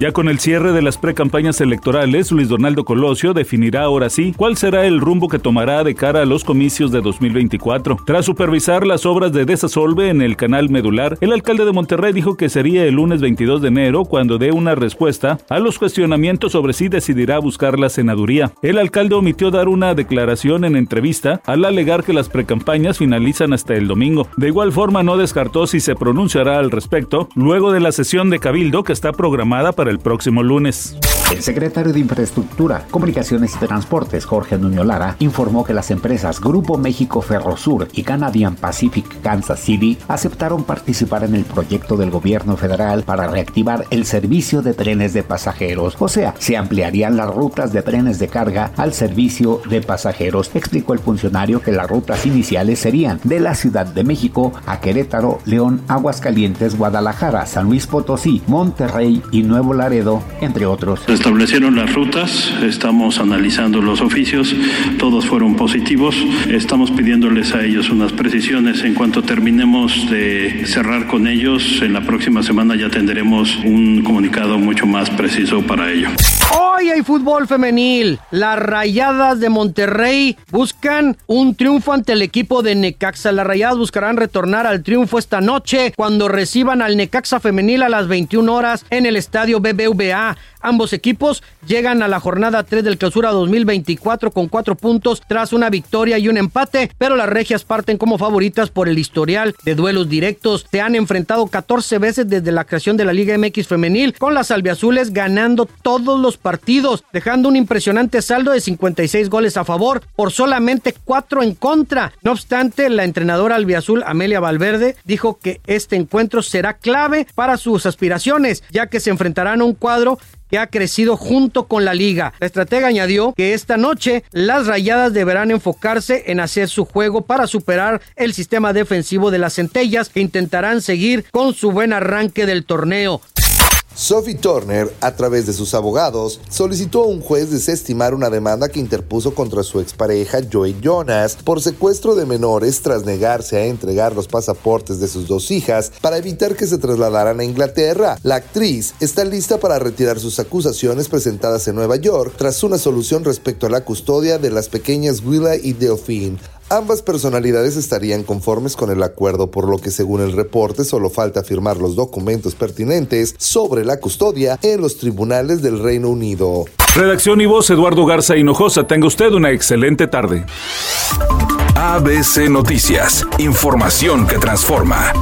Ya con el cierre de las precampañas electorales, Luis Donaldo Colosio definirá ahora sí cuál será el rumbo que tomará de cara a los comicios de 2024. Tras supervisar las obras de desasolve en el canal medular, el alcalde de Monterrey dijo que sería el lunes 22 de enero cuando dé una respuesta a los cuestionamientos sobre si decidirá buscar la senaduría. El alcalde omitió dar una declaración en entrevista al alegar que las precampañas finalizan hasta el domingo. De igual forma no descartó si se pronunciará al respecto luego de la sesión de cabildo que está programada para el próximo lunes. El secretario de Infraestructura, Comunicaciones y Transportes, Jorge Nuño Lara, informó que las empresas Grupo México Ferrosur y Canadian Pacific Kansas City aceptaron participar en el proyecto del gobierno federal para reactivar el servicio de trenes de pasajeros. O sea, se ampliarían las rutas de trenes de carga al servicio de pasajeros. Explicó el funcionario que las rutas iniciales serían de la Ciudad de México a Querétaro, León, Aguascalientes, Guadalajara, San Luis Potosí, Monterrey y Nuevo Laredo, entre otros establecieron las rutas, estamos analizando los oficios, todos fueron positivos, estamos pidiéndoles a ellos unas precisiones. En cuanto terminemos de cerrar con ellos, en la próxima semana ya tendremos un comunicado mucho más preciso para ello. Hoy fútbol femenil. Las Rayadas de Monterrey buscan un triunfo ante el equipo de Necaxa. Las Rayadas buscarán retornar al triunfo esta noche cuando reciban al Necaxa femenil a las 21 horas en el estadio BBVA. Ambos equipos llegan a la jornada 3 del clausura 2024 con cuatro puntos tras una victoria y un empate, pero las regias parten como favoritas por el historial de duelos directos. Se han enfrentado 14 veces desde la creación de la Liga MX femenil, con las albiazules ganando todos los partidos, dejando un impresionante saldo de 56 goles a favor por solamente 4 en contra. No obstante, la entrenadora albiazul Amelia Valverde dijo que este encuentro será clave para sus aspiraciones, ya que se enfrentarán a un cuadro que ha crecido junto con la liga. La estratega añadió que esta noche las rayadas deberán enfocarse en hacer su juego para superar el sistema defensivo de las centellas que intentarán seguir con su buen arranque del torneo. Sophie Turner, a través de sus abogados, solicitó a un juez desestimar una demanda que interpuso contra su expareja Joey Jonas por secuestro de menores tras negarse a entregar los pasaportes de sus dos hijas para evitar que se trasladaran a Inglaterra. La actriz está lista para retirar sus acusaciones presentadas en Nueva York tras una solución respecto a la custodia de las pequeñas Willa y Delphine. Ambas personalidades estarían conformes con el acuerdo, por lo que según el reporte solo falta firmar los documentos pertinentes sobre la custodia en los tribunales del Reino Unido. Redacción y voz Eduardo Garza Hinojosa. Tenga usted una excelente tarde. ABC Noticias. Información que transforma.